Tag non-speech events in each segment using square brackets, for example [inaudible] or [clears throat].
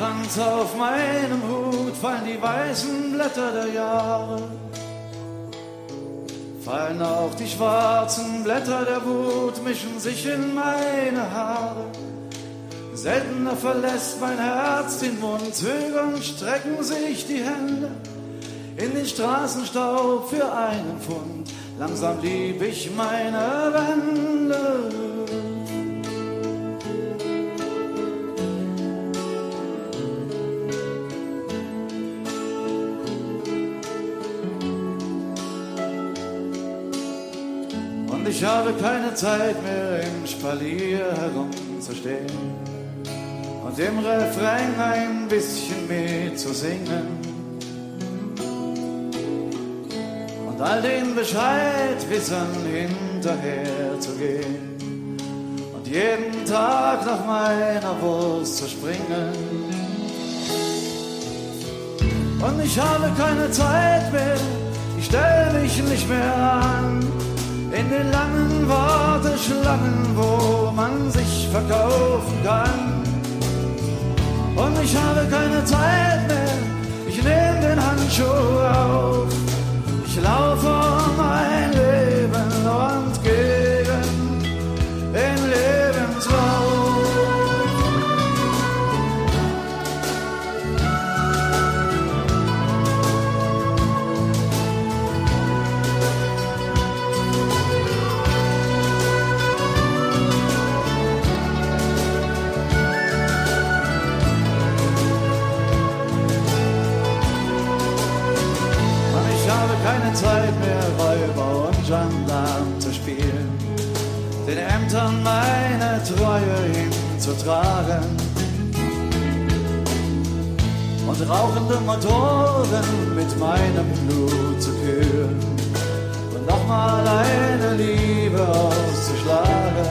Kranz auf meinem Hut fallen die weißen Blätter der Jahre. Fallen auch die schwarzen Blätter der Wut, mischen sich in meine Haare. Seltener verlässt mein Herz den Mund, zögernd strecken sich die Hände in den Straßenstaub für einen Pfund. Langsam lieb ich meine Wände. Ich habe keine Zeit mehr im Spalier herumzustehen und im Refrain ein bisschen mitzusingen. Und all den Bescheidwissern hinterher zu gehen und jeden Tag nach meiner Wurst zu springen. Und ich habe keine Zeit mehr, ich stell mich nicht mehr an in den langen Warteschlangen, wo man sich verkaufen kann. Und ich habe keine Zeit mehr, ich nehme den Handschuh auf. Ich laufe mein Leben Rauchende Motoren mit meinem Blut zu kühlen und nochmal eine Liebe auszuschlagen.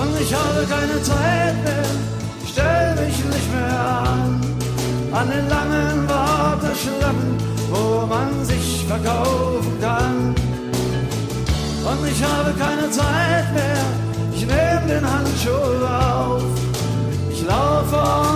Und ich habe keine Zeit mehr, ich stell mich nicht mehr an an den langen Warteschlangen, wo man sich verkaufen kann. Und ich habe keine Zeit mehr, ich nehme den Handschuh auf. Ich laufe mein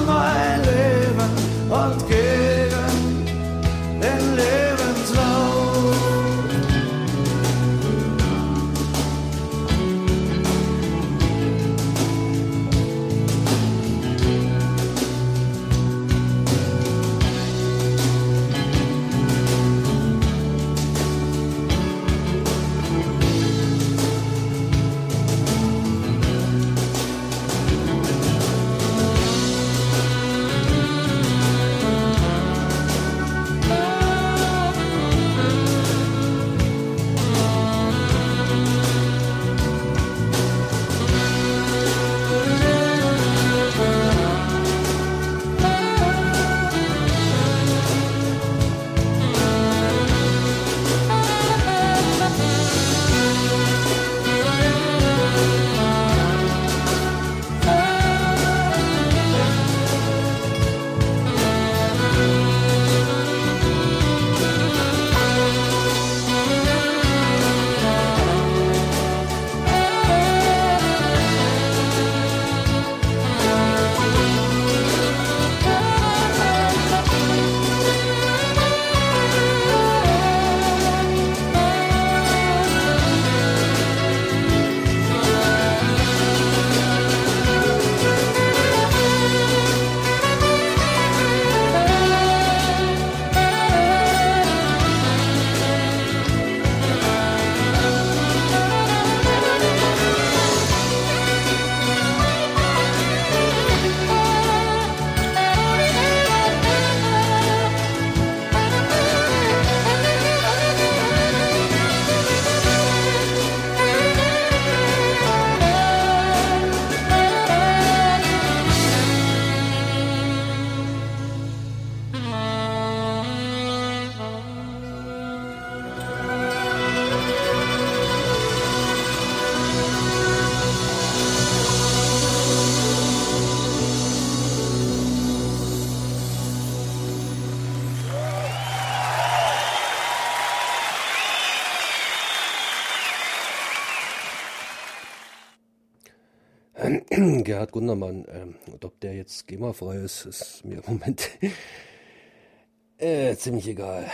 [clears throat] Gerhard Gundermann. Ähm, und ob der jetzt GEMA-frei ist, ist mir im Moment [laughs] äh, ziemlich egal.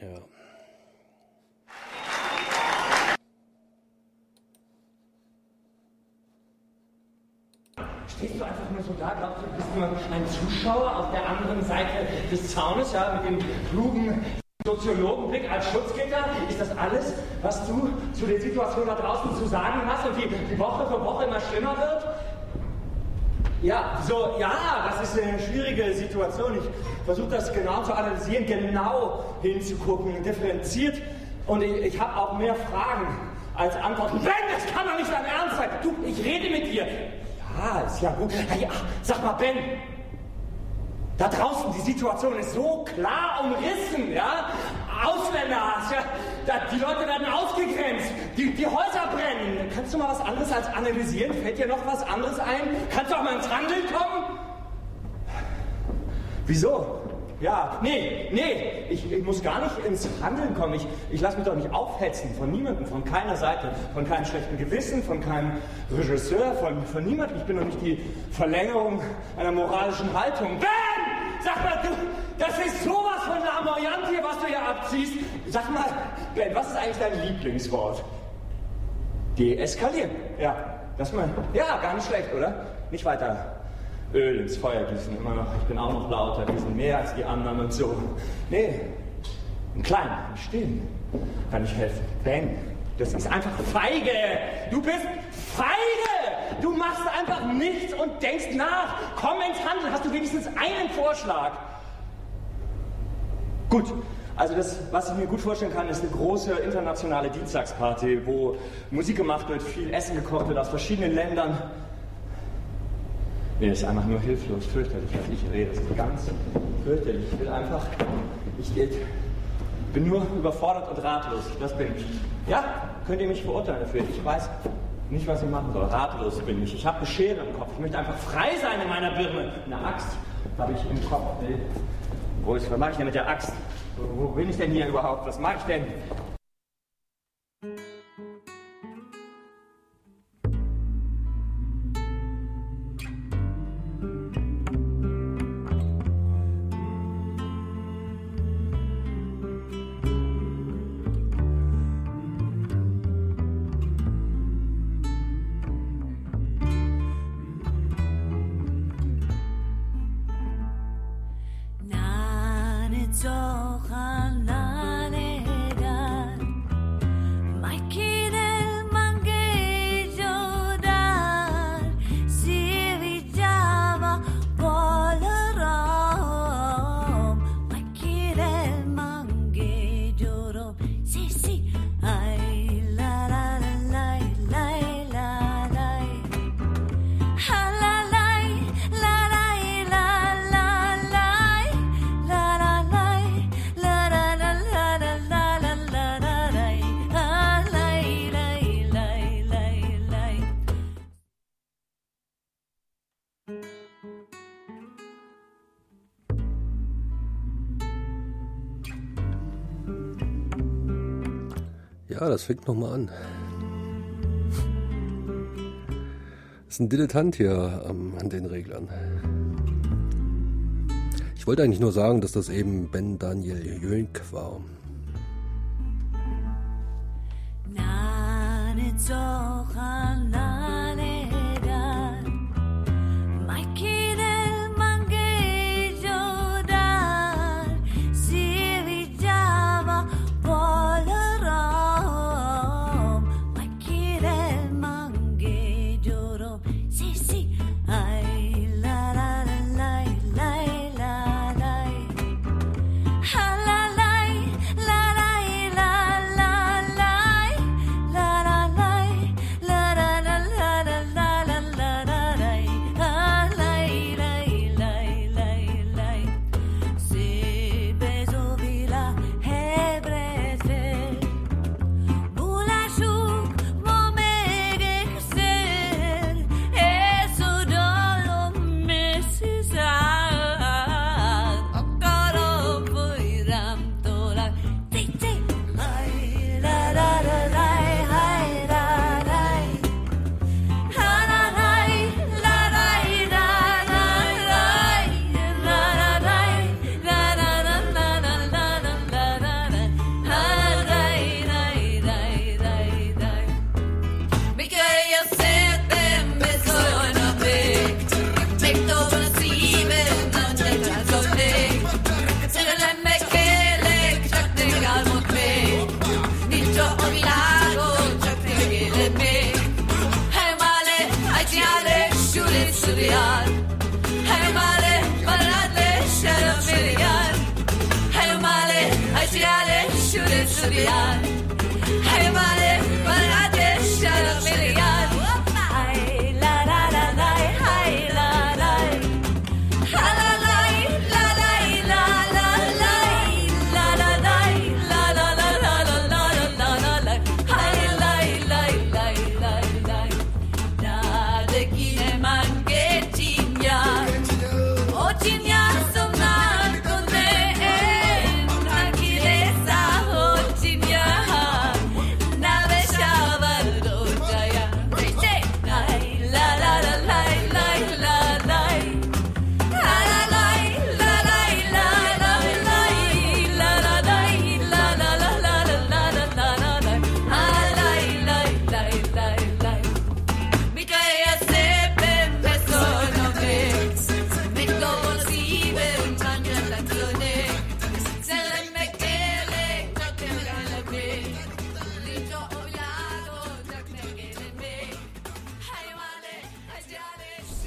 Ja. Stehst du einfach nur so da, glaubst du, bist nur ein Zuschauer auf der anderen Seite des Zaunes, ja, mit dem klugen Soziologenblick als Schutzgitter? Ist das alles, was du zu der Situation da draußen zu sagen hast und die, die Woche für Woche immer schlimmer wird? Ja, so, ja, das ist eine schwierige Situation. Ich versuche das genau zu analysieren, genau hinzugucken, differenziert. Und ich, ich habe auch mehr Fragen als Antworten. Ben, das kann doch nicht dein Ernst sein. Du, ich rede mit dir. Ja, ist ja gut. Ja, sag mal, Ben, da draußen, die Situation ist so klar umrissen, ja? Ausländer, ja, da, die Leute werden ausgegrenzt, die, die Häuser brennen. Kannst du mal was anderes als analysieren? Fällt dir noch was anderes ein? Kannst du auch mal ins Handeln kommen? Wieso? Ja, nee, nee, ich, ich, muss gar nicht ins Handeln kommen. Ich, ich lasse mich doch nicht aufhetzen von niemandem, von keiner Seite, von keinem schlechten Gewissen, von keinem Regisseur, von, von niemandem. Ich bin doch nicht die Verlängerung einer moralischen Haltung. Ben! Sag mal, du, das ist sowas von lamoyant hier, was du hier abziehst. Sag mal, Ben, was ist eigentlich dein Lieblingswort? Deeskalieren. Ja, das mal, ja, gar nicht schlecht, oder? Nicht weiter Öl ins Feuer gießen, immer noch, ich bin auch noch lauter, wir sind mehr als die anderen und so. Nee, im Kleinen, im Stillen kann ich helfen. Ben, das ist einfach feige. Du bist feige. Du machst einfach nichts und denkst nach. Komm ins Handeln. Hast du wenigstens einen Vorschlag? Gut. Also das, was ich mir gut vorstellen kann, ist eine große internationale Dienstagsparty, wo Musik gemacht wird, viel Essen gekocht wird aus verschiedenen Ländern. Nee, ist einfach nur hilflos, fürchterlich, was ich rede. Das ist ganz fürchterlich. Ich will einfach, ich bin nur überfordert und ratlos. Das bin ich. Ja, könnt ihr mich verurteilen dafür. Ich weiß nicht, was ich machen soll. Ratlos bin ich. Ich habe eine Schere im Kopf. Ich möchte einfach frei sein in meiner Birne. Eine Axt habe ich im Kopf. Wo ist, was mache ich denn mit der Axt? Wo, wo bin ich denn hier überhaupt? Was mache ich denn? Ja, das fängt nochmal an. Ist ein Dilettant hier ähm, an den Reglern. Ich wollte eigentlich nur sagen, dass das eben Ben Daniel Jönk war. Na, nicht so,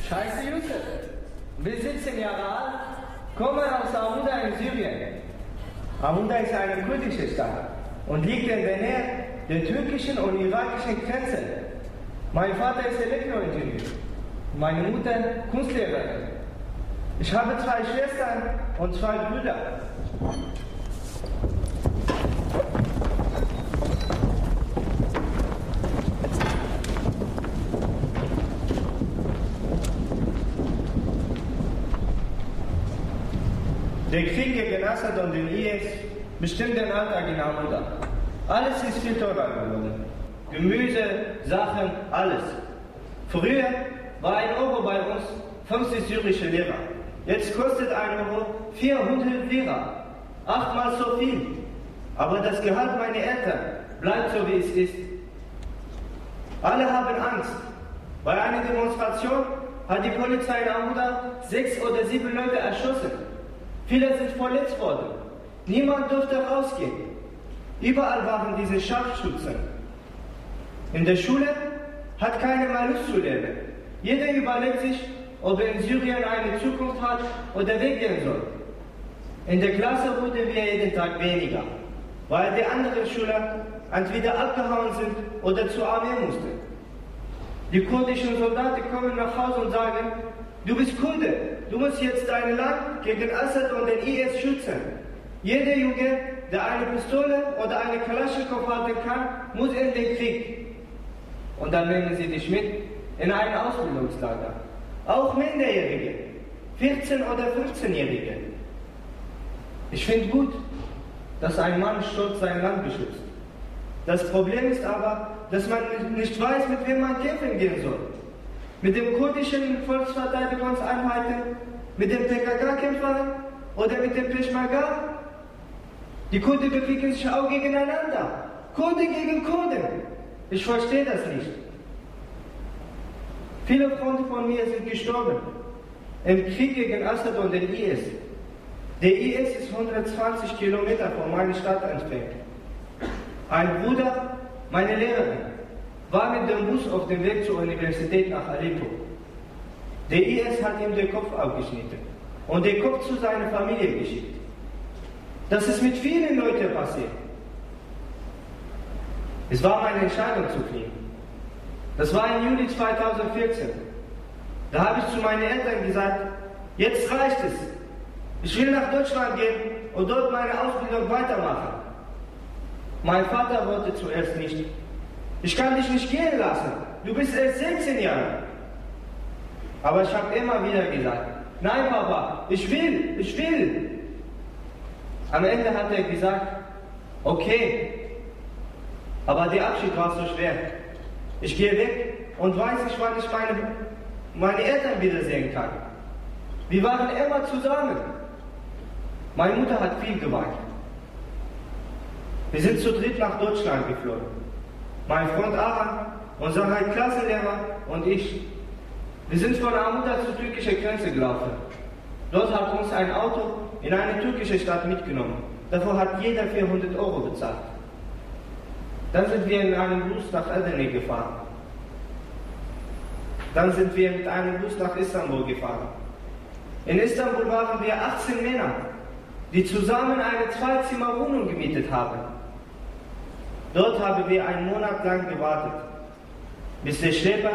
Scheiße Yusuf, wir 17 Jahre alt, kommen aus Amuda in Syrien. Amuda ist eine kurdische Stadt und liegt in der Nähe der türkischen und irakischen Grenze. Mein Vater ist Elektroingenieur, meine Mutter Kunstlehrerin. Ich habe zwei Schwestern und zwei Brüder. Der Krieg gegen Assad und den IS bestimmt den Alltag in Amuda. Alles ist viel teurer geworden. Gemüse, Sachen, alles. Früher war ein Euro bei uns 50 syrische Lira. Jetzt kostet ein Euro 400 Lira. Achtmal so viel. Aber das Gehalt meiner Eltern bleibt so, wie es ist. Alle haben Angst. Bei einer Demonstration hat die Polizei in Amuda sechs oder sieben Leute erschossen. Viele sind verletzt worden. Niemand durfte rausgehen. Überall waren diese Scharfschützen. In der Schule hat keiner mehr Lust zu lernen. Jeder überlegt sich, ob er in Syrien eine Zukunft hat oder weggehen soll. In der Klasse wurden wir jeden Tag weniger, weil die anderen Schüler entweder abgehauen sind oder zur Armee mussten. Die kurdischen Soldaten kommen nach Hause und sagen, du bist Kurde, du musst jetzt dein Land gegen Assad und den IS schützen. Jeder Junge, der eine Pistole oder eine Kalaschnikow halten kann, muss in den Krieg. Und dann nehmen sie dich mit in ein Ausbildungslager. Auch Minderjährige, 14- oder 15-Jährige. Ich finde gut, dass ein Mann stolz sein Land beschützt. Das Problem ist aber, dass man nicht weiß, mit wem man kämpfen gehen soll. Mit dem kurdischen Volksverteidigungseinheiten, mit den PKK-Kämpfern oder mit dem Peschmerga? Die Kurden bekriegen sich auch gegeneinander. Kurden gegen Kurden. Ich verstehe das nicht. Viele Freunde von mir sind gestorben im Krieg gegen Assad und den IS. Der IS ist 120 Kilometer von meiner Stadt entfernt. Ein Bruder, meine Lehrerin, war mit dem Bus auf dem Weg zur Universität nach Aleppo. Der IS hat ihm den Kopf abgeschnitten und den Kopf zu seiner Familie geschickt. Das ist mit vielen Leuten passiert. Es war meine Entscheidung zu fliehen. Das war im Juli 2014. Da habe ich zu meinen Eltern gesagt, jetzt reicht es. Ich will nach Deutschland gehen und dort meine Ausbildung weitermachen. Mein Vater wollte zuerst nicht. Ich kann dich nicht gehen lassen. Du bist erst 16 Jahre. Aber ich habe immer wieder gesagt, nein Papa, ich will, ich will. Am Ende hat er gesagt, okay, aber der Abschied war so schwer. Ich gehe weg und weiß nicht, wann ich meine, meine Eltern wiedersehen kann. Wir waren immer zusammen. Meine Mutter hat viel geweint. Wir sind zu dritt nach Deutschland geflogen. Mein Freund Aran, unser Klassenlehrer und ich. Wir sind von Amuda zur türkischen Grenze gelaufen. Dort hat uns ein Auto in eine türkische Stadt mitgenommen. Davor hat jeder 400 Euro bezahlt. Dann sind wir in einem Bus nach Edirne gefahren. Dann sind wir mit einem Bus nach Istanbul gefahren. In Istanbul waren wir 18 Männer, die zusammen eine Zwei-Zimmer-Wohnung gemietet haben. Dort haben wir einen Monat lang gewartet, bis der Schlepper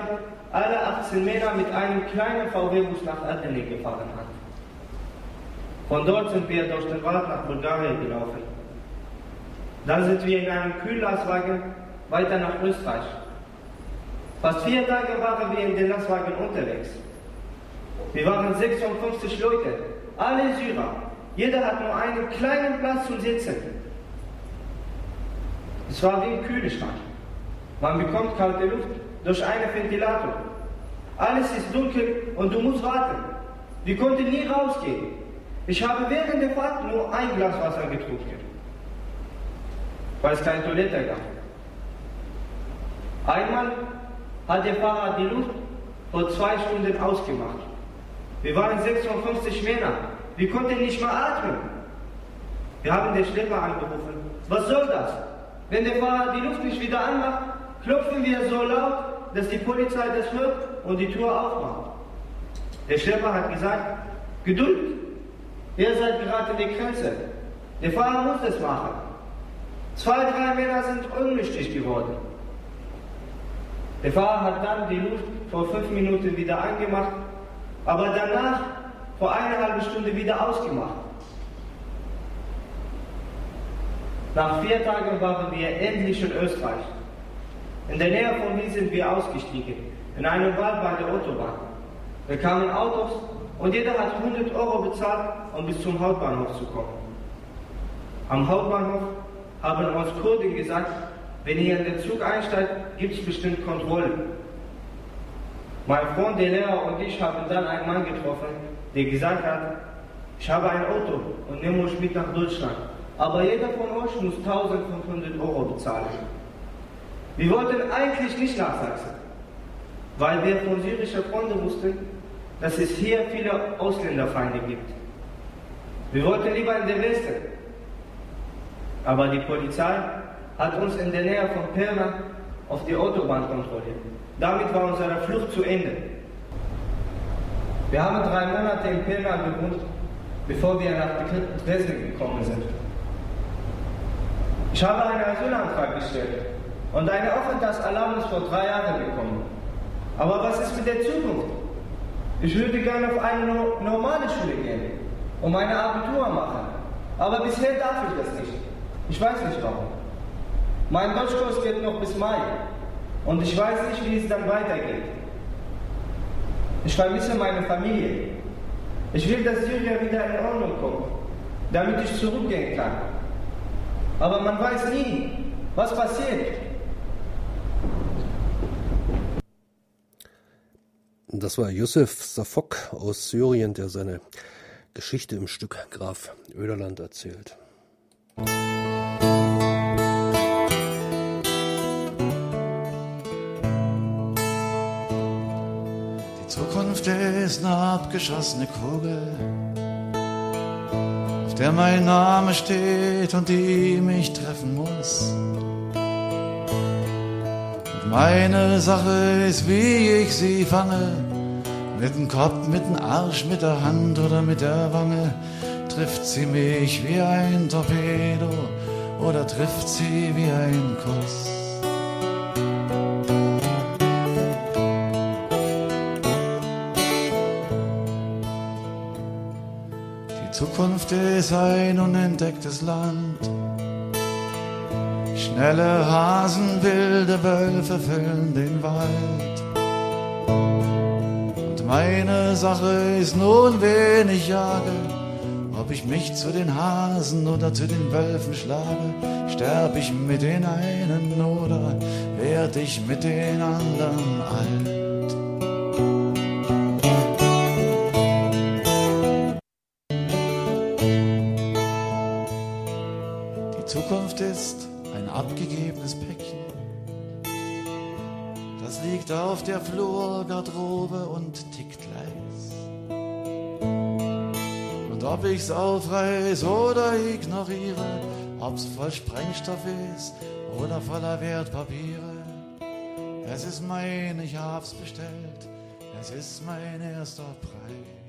alle 18 Männer mit einem kleinen VW-Bus nach Athene gefahren hat. Von dort sind wir durch den Wald nach Bulgarien gelaufen. Dann sind wir in einem Kühllastwagen weiter nach Österreich. Fast vier Tage waren wir in den Lastwagen unterwegs. Wir waren 56 Leute, alle Syrer. Jeder hat nur einen kleinen Platz zum Sitzen. Es war wie im Kühlschrank. Man bekommt kalte Luft durch einen Ventilator. Alles ist dunkel und du musst warten. Wir konnten nie rausgehen. Ich habe während der Fahrt nur ein Glas Wasser getrunken, weil es keine Toilette gab. Einmal hat der Fahrer die Luft vor zwei Stunden ausgemacht. Wir waren 56 Männer. Wir konnten nicht mehr atmen. Wir haben den Schlepper angerufen. Was soll das? Wenn der Fahrer die Luft nicht wieder anmacht, klopfen wir so laut, dass die Polizei das hört und die Tür aufmacht. Der Schlepper hat gesagt, Geduld, ihr seid gerade an der Grenze. Der Fahrer muss das machen. Zwei, drei Männer sind ohnmächtig geworden. Der Fahrer hat dann die Luft vor fünf Minuten wieder angemacht, aber danach vor einer halben Stunde wieder ausgemacht. Nach vier Tagen waren wir endlich in Österreich. In der Nähe von hier sind wir ausgestiegen, in einem Wald bei der Autobahn. Wir kamen Autos und jeder hat 100 Euro bezahlt, um bis zum Hauptbahnhof zu kommen. Am Hauptbahnhof haben uns Kurden gesagt, wenn ihr in den Zug einsteigt, gibt es bestimmt Kontrollen. Mein Freund, der Lehrer und ich haben dann einen Mann getroffen, der gesagt hat, ich habe ein Auto und nehme euch mit nach Deutschland. Aber jeder von euch muss 1500 Euro bezahlen. Wir wollten eigentlich nicht nach Sachsen, weil wir von syrischen Freunden wussten, dass es hier viele Ausländerfeinde gibt. Wir wollten lieber in den Westen. Aber die Polizei hat uns in der Nähe von Pirna auf die Autobahn kontrolliert. Damit war unsere Flucht zu Ende. Wir haben drei Monate in Pirna gewohnt, bevor wir nach Dresden gekommen sind. Ich habe einen Asylantrag gestellt und eine Aufenthaltserlaubnis vor drei Jahren bekommen. Aber was ist mit der Zukunft? Ich würde gerne auf eine normale Schule gehen und meine Abitur machen. Aber bisher darf ich das nicht. Ich weiß nicht warum. Mein Deutschkurs geht noch bis Mai und ich weiß nicht, wie es dann weitergeht. Ich vermisse meine Familie. Ich will, dass Syrien wieder in Ordnung kommt, damit ich zurückgehen kann. Aber man weiß nie, was passiert. Das war Yusuf Safok aus Syrien, der seine Geschichte im Stück Graf Öderland erzählt. Die Zukunft ist eine abgeschossene Kugel, auf der mein Name steht und die mich treffen muss. Und meine Sache ist, wie ich sie fange, mit dem Kopf, mit dem Arsch, mit der Hand oder mit der Wange. Trifft sie mich wie ein Torpedo oder trifft sie wie ein Kuss? Zukunft ist ein unentdecktes Land. Schnelle Hasen, wilde Wölfe füllen den Wald. Und meine Sache ist nun, wen ich jage, ob ich mich zu den Hasen oder zu den Wölfen schlage. Sterb ich mit den einen oder werd ich mit den anderen alt? Zukunft ist ein abgegebenes Päckchen. Das liegt auf der Flurgarderobe und tickt leis. Und ob ich's aufreiß oder ignoriere, ob's voll Sprengstoff ist oder voller Wertpapiere, es ist mein, ich hab's bestellt, es ist mein erster Preis.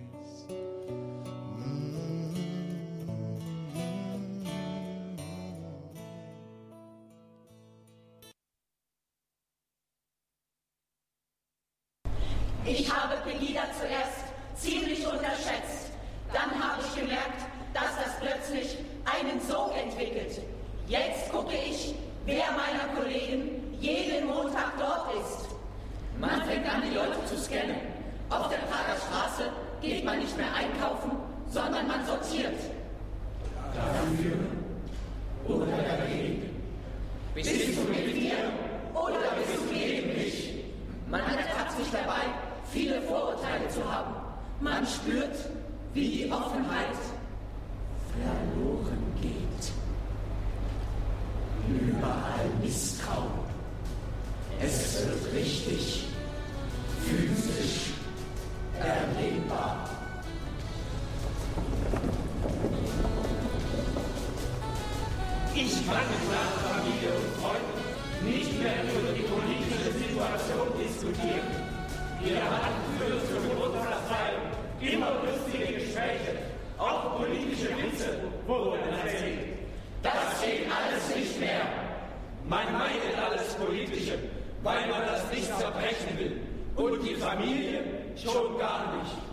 Weil man das nicht zerbrechen will. Und die Familie schon gar nicht.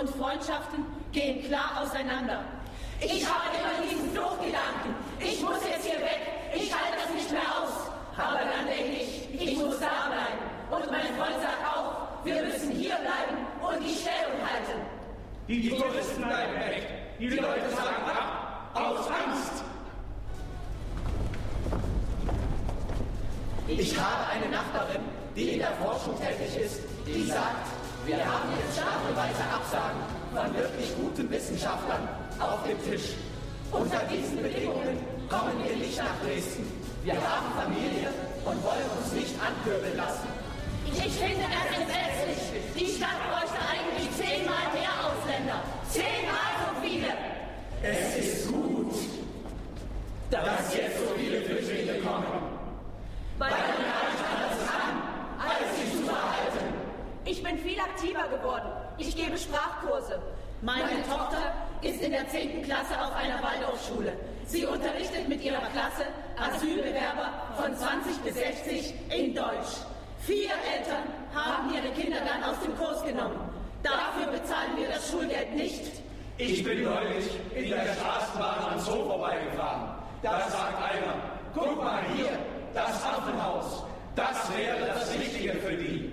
Und Freundschaften gehen klar auseinander. Ich habe immer diesen Fluchtgedanken. Ich muss jetzt hier weg. Ich halte das nicht mehr aus. Aber dann denke ich, ich muss da bleiben. Und mein Freund sagt auch, wir müssen hier bleiben und die Stellung halten. Die Touristen bleiben weg. Die Leute sagen ab. Aus Angst. Ich habe eine Nachbarin, die in der Forschung tätig ist, die sagt, wir haben jetzt stapelweise Absagen von wirklich guten Wissenschaftlern auf dem Tisch. Unter diesen Bedingungen kommen wir nicht nach Dresden. Wir haben Familie und wollen uns nicht ankurbeln lassen. Ich finde das entsetzlich. Die Stadt Meine Tochter ist in der 10. Klasse auf einer Waldorfschule. Sie unterrichtet mit ihrer Klasse Asylbewerber von 20 bis 60 in Deutsch. Vier Eltern haben ihre Kinder dann aus dem Kurs genommen. Dafür bezahlen wir das Schulgeld nicht. Ich bin neulich in der Straßenbahn am Zoo vorbeigefahren. Da sagt einer, guck mal hier, das Affenhaus. Das wäre das Richtige für die.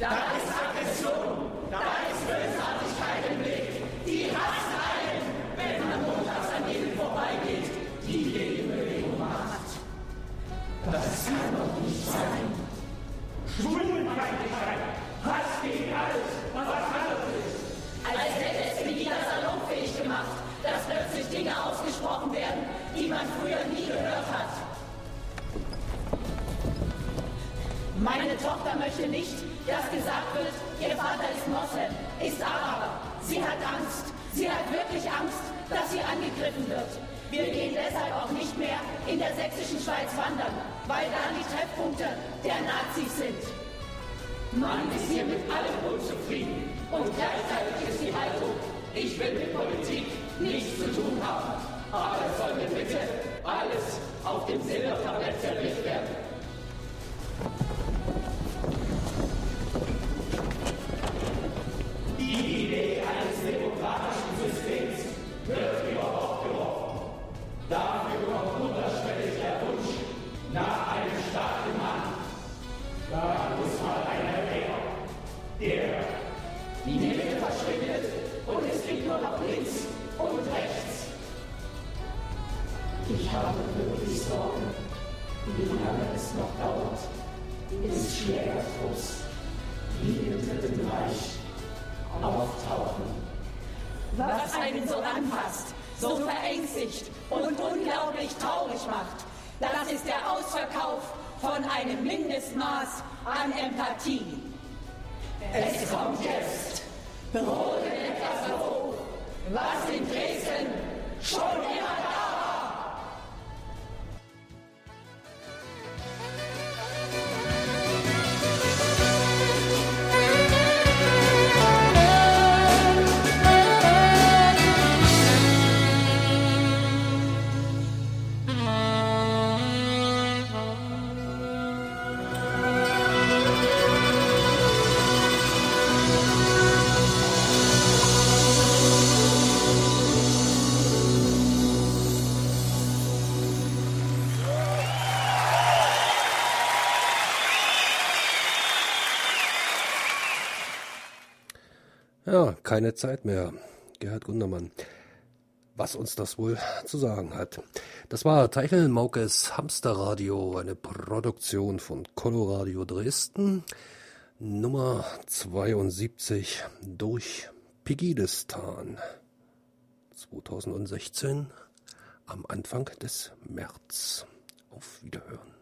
Da ist Aggression, da sein. Schwulenfeindlichkeit, Hass gegen alles, was anders ist. Als hätte es wieder salonfähig gemacht, dass plötzlich Dinge ausgesprochen werden, die man früher nie gehört hat. Meine Tochter möchte nicht, dass gesagt wird, ihr Vater ist Moslem, ist Araber. Sie hat Angst. Sie hat wirklich Angst, dass sie angegriffen wird. Wir gehen deshalb auch nicht mehr in der sächsischen Schweiz wandern, weil da die Treffpunkte der Nazis sind. Man ist hier mit allem unzufrieden und gleichzeitig ist die Haltung, ich will mit Politik nichts zu tun haben. Aber es soll mir bitte alles auf dem Silbertablett serviert werden. Die Mitte verschwindet und es gibt nur noch links und rechts. Ich habe wirklich Sorgen, wie lange es noch dauert, bis Schlägertrupps wie im Dritten Reich auftauchen. Was einen so anfasst, so verängstigt und unglaublich traurig macht, das ist der Ausverkauf von einem Mindestmaß an Empathie. Es kommt jetzt. Etwas hoch, was in Dresden schon immer keine Zeit mehr. Gerhard Gundermann. Was uns das wohl zu sagen hat. Das war Teichel Maukes Hamsterradio, eine Produktion von Coloradio Dresden, Nummer 72 durch Pigidistan. 2016 am Anfang des März. Auf Wiederhören.